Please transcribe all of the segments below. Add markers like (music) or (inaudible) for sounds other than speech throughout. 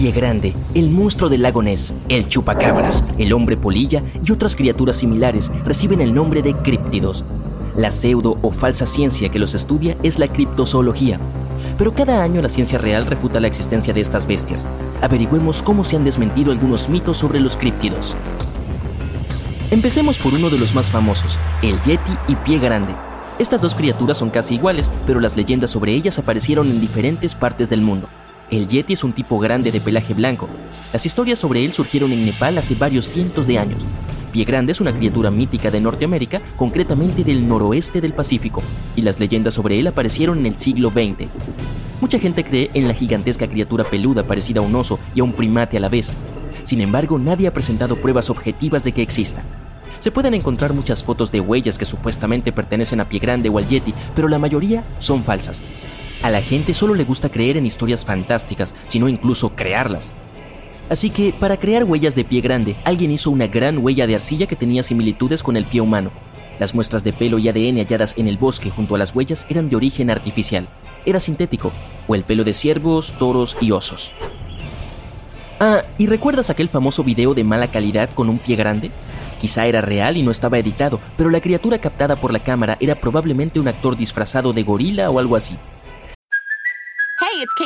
Pie Grande, el monstruo del lago Ness, el chupacabras, el hombre polilla y otras criaturas similares reciben el nombre de críptidos. La pseudo o falsa ciencia que los estudia es la criptozoología. Pero cada año la ciencia real refuta la existencia de estas bestias. Averigüemos cómo se han desmentido algunos mitos sobre los críptidos. Empecemos por uno de los más famosos, el Yeti y Pie Grande. Estas dos criaturas son casi iguales, pero las leyendas sobre ellas aparecieron en diferentes partes del mundo. El Yeti es un tipo grande de pelaje blanco. Las historias sobre él surgieron en Nepal hace varios cientos de años. Pie Grande es una criatura mítica de Norteamérica, concretamente del noroeste del Pacífico, y las leyendas sobre él aparecieron en el siglo XX. Mucha gente cree en la gigantesca criatura peluda parecida a un oso y a un primate a la vez. Sin embargo, nadie ha presentado pruebas objetivas de que exista. Se pueden encontrar muchas fotos de huellas que supuestamente pertenecen a Pie Grande o al Yeti, pero la mayoría son falsas. A la gente solo le gusta creer en historias fantásticas, sino incluso crearlas. Así que, para crear huellas de pie grande, alguien hizo una gran huella de arcilla que tenía similitudes con el pie humano. Las muestras de pelo y ADN halladas en el bosque junto a las huellas eran de origen artificial. Era sintético, o el pelo de ciervos, toros y osos. Ah, ¿y recuerdas aquel famoso video de mala calidad con un pie grande? Quizá era real y no estaba editado, pero la criatura captada por la cámara era probablemente un actor disfrazado de gorila o algo así.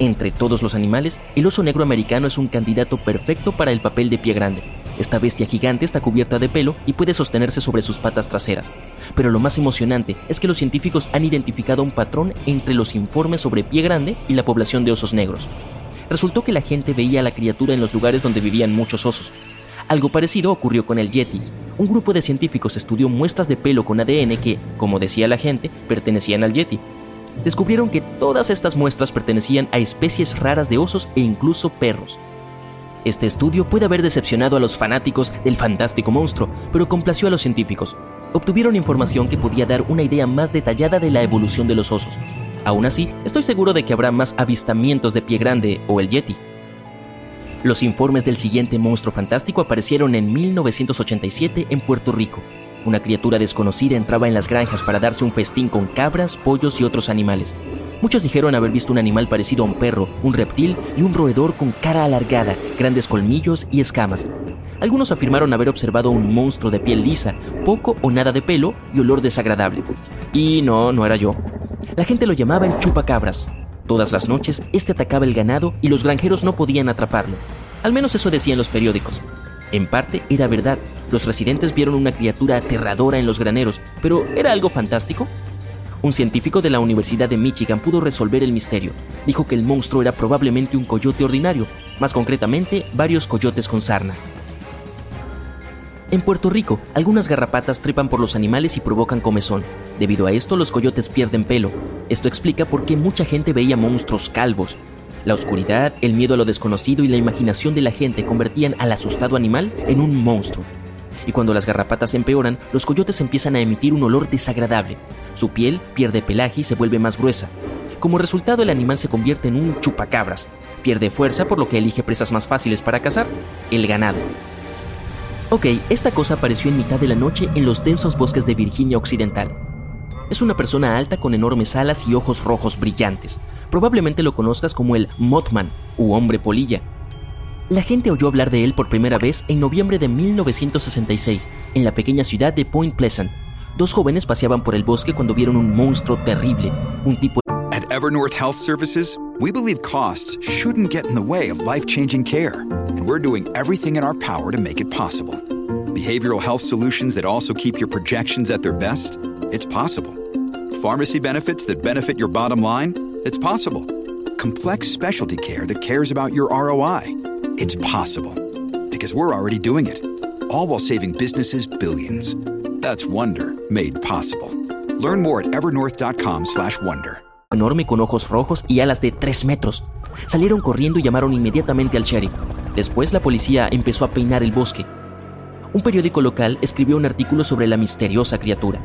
Entre todos los animales, el oso negro americano es un candidato perfecto para el papel de pie grande. Esta bestia gigante está cubierta de pelo y puede sostenerse sobre sus patas traseras. Pero lo más emocionante es que los científicos han identificado un patrón entre los informes sobre pie grande y la población de osos negros. Resultó que la gente veía a la criatura en los lugares donde vivían muchos osos. Algo parecido ocurrió con el Yeti. Un grupo de científicos estudió muestras de pelo con ADN que, como decía la gente, pertenecían al Yeti descubrieron que todas estas muestras pertenecían a especies raras de osos e incluso perros. Este estudio puede haber decepcionado a los fanáticos del fantástico monstruo, pero complació a los científicos. Obtuvieron información que podía dar una idea más detallada de la evolución de los osos. Aún así, estoy seguro de que habrá más avistamientos de pie grande o el yeti. Los informes del siguiente monstruo fantástico aparecieron en 1987 en Puerto Rico. Una criatura desconocida entraba en las granjas para darse un festín con cabras, pollos y otros animales. Muchos dijeron haber visto un animal parecido a un perro, un reptil y un roedor con cara alargada, grandes colmillos y escamas. Algunos afirmaron haber observado un monstruo de piel lisa, poco o nada de pelo y olor desagradable. Y no, no era yo. La gente lo llamaba el chupacabras. Todas las noches, este atacaba el ganado y los granjeros no podían atraparlo. Al menos eso decían los periódicos. En parte era verdad, los residentes vieron una criatura aterradora en los graneros, pero ¿era algo fantástico? Un científico de la Universidad de Michigan pudo resolver el misterio. Dijo que el monstruo era probablemente un coyote ordinario, más concretamente varios coyotes con sarna. En Puerto Rico, algunas garrapatas trepan por los animales y provocan comezón. Debido a esto, los coyotes pierden pelo. Esto explica por qué mucha gente veía monstruos calvos. La oscuridad, el miedo a lo desconocido y la imaginación de la gente convertían al asustado animal en un monstruo. Y cuando las garrapatas empeoran, los coyotes empiezan a emitir un olor desagradable. Su piel pierde pelaje y se vuelve más gruesa. Como resultado, el animal se convierte en un chupacabras. Pierde fuerza por lo que elige presas más fáciles para cazar, el ganado. Ok, esta cosa apareció en mitad de la noche en los densos bosques de Virginia Occidental. Es una persona alta con enormes alas y ojos rojos brillantes. Probablemente lo conozcas como el Mothman u hombre polilla. La gente oyó hablar de él por primera vez en noviembre de 1966 en la pequeña ciudad de Point Pleasant. Dos jóvenes paseaban por el bosque cuando vieron un monstruo terrible, un tipo At Evernorth Health Services, we believe costs shouldn't get in the way of life-changing care, and we're doing everything in our power to make it possible. Behavioral health solutions that also keep your projections at their best? It's possible. Pharmacy benefits that benefit your bottom line? It's possible. Complex specialty care that cares about your ROI? It's possible. Because we're already doing it. All while saving businesses billions. That's Wonder made possible. Learn more at evernorth.com/wonder. enorme con ojos rojos y alas de 3 metros. Salieron corriendo y llamaron inmediatamente al sheriff. Después la policía empezó a peinar el bosque. Un periódico local escribió un artículo sobre la misteriosa criatura.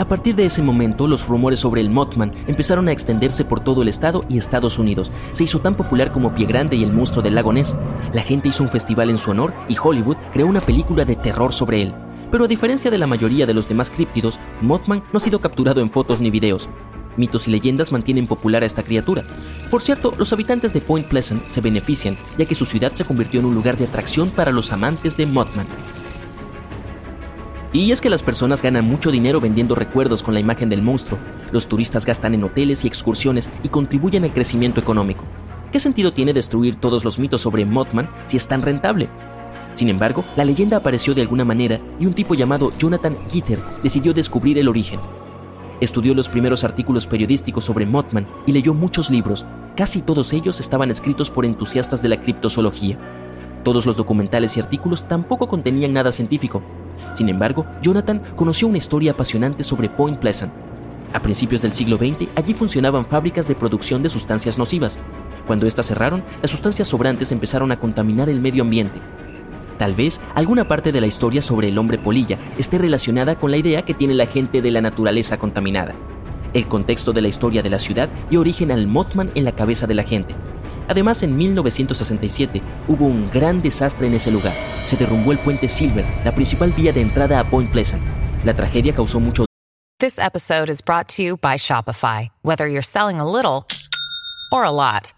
A partir de ese momento, los rumores sobre el Mothman empezaron a extenderse por todo el estado y Estados Unidos. Se hizo tan popular como Pie Grande y el monstruo del lago Ness. La gente hizo un festival en su honor y Hollywood creó una película de terror sobre él. Pero a diferencia de la mayoría de los demás críptidos, Mothman no ha sido capturado en fotos ni videos. Mitos y leyendas mantienen popular a esta criatura. Por cierto, los habitantes de Point Pleasant se benefician, ya que su ciudad se convirtió en un lugar de atracción para los amantes de Mothman. Y es que las personas ganan mucho dinero vendiendo recuerdos con la imagen del monstruo. Los turistas gastan en hoteles y excursiones y contribuyen al crecimiento económico. ¿Qué sentido tiene destruir todos los mitos sobre Mothman si es tan rentable? Sin embargo, la leyenda apareció de alguna manera y un tipo llamado Jonathan Gitter decidió descubrir el origen. Estudió los primeros artículos periodísticos sobre Mothman y leyó muchos libros. Casi todos ellos estaban escritos por entusiastas de la criptozoología. Todos los documentales y artículos tampoco contenían nada científico. Sin embargo, Jonathan conoció una historia apasionante sobre Point Pleasant. A principios del siglo XX, allí funcionaban fábricas de producción de sustancias nocivas. Cuando éstas cerraron, las sustancias sobrantes empezaron a contaminar el medio ambiente. Tal vez alguna parte de la historia sobre el hombre polilla esté relacionada con la idea que tiene la gente de la naturaleza contaminada. El contexto de la historia de la ciudad dio origen al Mothman en la cabeza de la gente. Además, en 1967 hubo un gran desastre en ese lugar. Se derrumbó el puente Silver, la principal vía de entrada a Point Pleasant. La tragedia causó mucho This episode is brought to you by Shopify. Whether you're selling a little or a lot,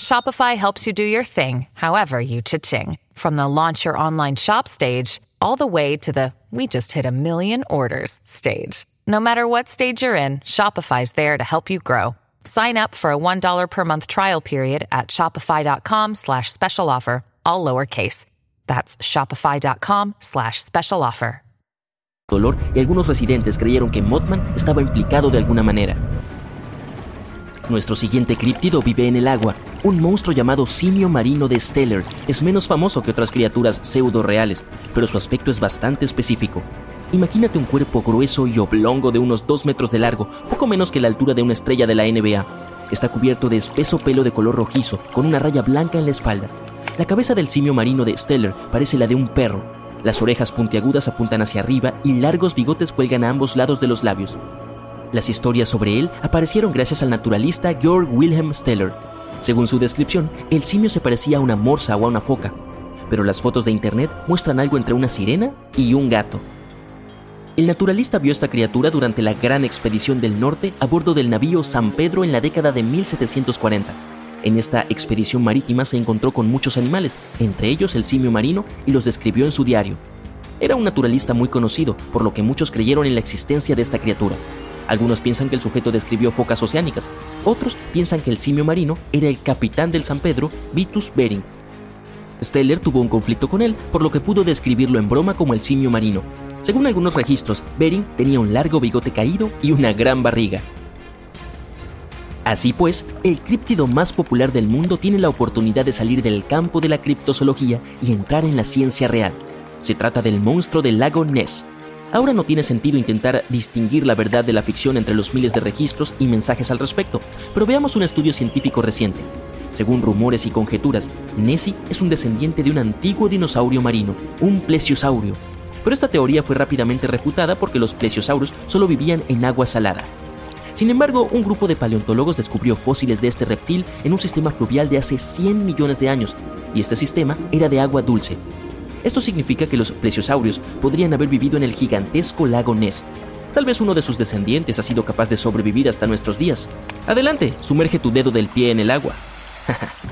Shopify helps you do your thing, however you cha-ching. From the launch your online shop stage, all the way to the we just hit a million orders stage. No matter what stage you're in, Shopify's there to help you grow. Sign up for a $1 per month trial period at shopify.com slash special offer, all lowercase. That's shopify.com slash special offer. dolor y algunos residentes creyeron que Mothman estaba implicado de alguna manera. Nuestro siguiente críptido vive en el agua. Un monstruo llamado simio marino de Stellar es menos famoso que otras criaturas pseudo reales, pero su aspecto es bastante específico. Imagínate un cuerpo grueso y oblongo de unos 2 metros de largo, poco menos que la altura de una estrella de la NBA. Está cubierto de espeso pelo de color rojizo, con una raya blanca en la espalda. La cabeza del simio marino de Stellar parece la de un perro. Las orejas puntiagudas apuntan hacia arriba y largos bigotes cuelgan a ambos lados de los labios. Las historias sobre él aparecieron gracias al naturalista Georg Wilhelm Steller. Según su descripción, el simio se parecía a una morsa o a una foca, pero las fotos de internet muestran algo entre una sirena y un gato. El naturalista vio esta criatura durante la gran expedición del norte a bordo del navío San Pedro en la década de 1740. En esta expedición marítima se encontró con muchos animales, entre ellos el simio marino, y los describió en su diario. Era un naturalista muy conocido, por lo que muchos creyeron en la existencia de esta criatura. Algunos piensan que el sujeto describió focas oceánicas, otros piensan que el simio marino era el capitán del San Pedro, Vitus Bering. Steller tuvo un conflicto con él, por lo que pudo describirlo en broma como el simio marino. Según algunos registros, Bering tenía un largo bigote caído y una gran barriga. Así pues, el críptido más popular del mundo tiene la oportunidad de salir del campo de la criptozoología y entrar en la ciencia real. Se trata del monstruo del lago Ness. Ahora no tiene sentido intentar distinguir la verdad de la ficción entre los miles de registros y mensajes al respecto, pero veamos un estudio científico reciente. Según rumores y conjeturas, Nessie es un descendiente de un antiguo dinosaurio marino, un plesiosaurio. Pero esta teoría fue rápidamente refutada porque los plesiosaurus solo vivían en agua salada. Sin embargo, un grupo de paleontólogos descubrió fósiles de este reptil en un sistema fluvial de hace 100 millones de años, y este sistema era de agua dulce. Esto significa que los plesiosaurios podrían haber vivido en el gigantesco lago Ness. Tal vez uno de sus descendientes ha sido capaz de sobrevivir hasta nuestros días. Adelante, sumerge tu dedo del pie en el agua. (laughs)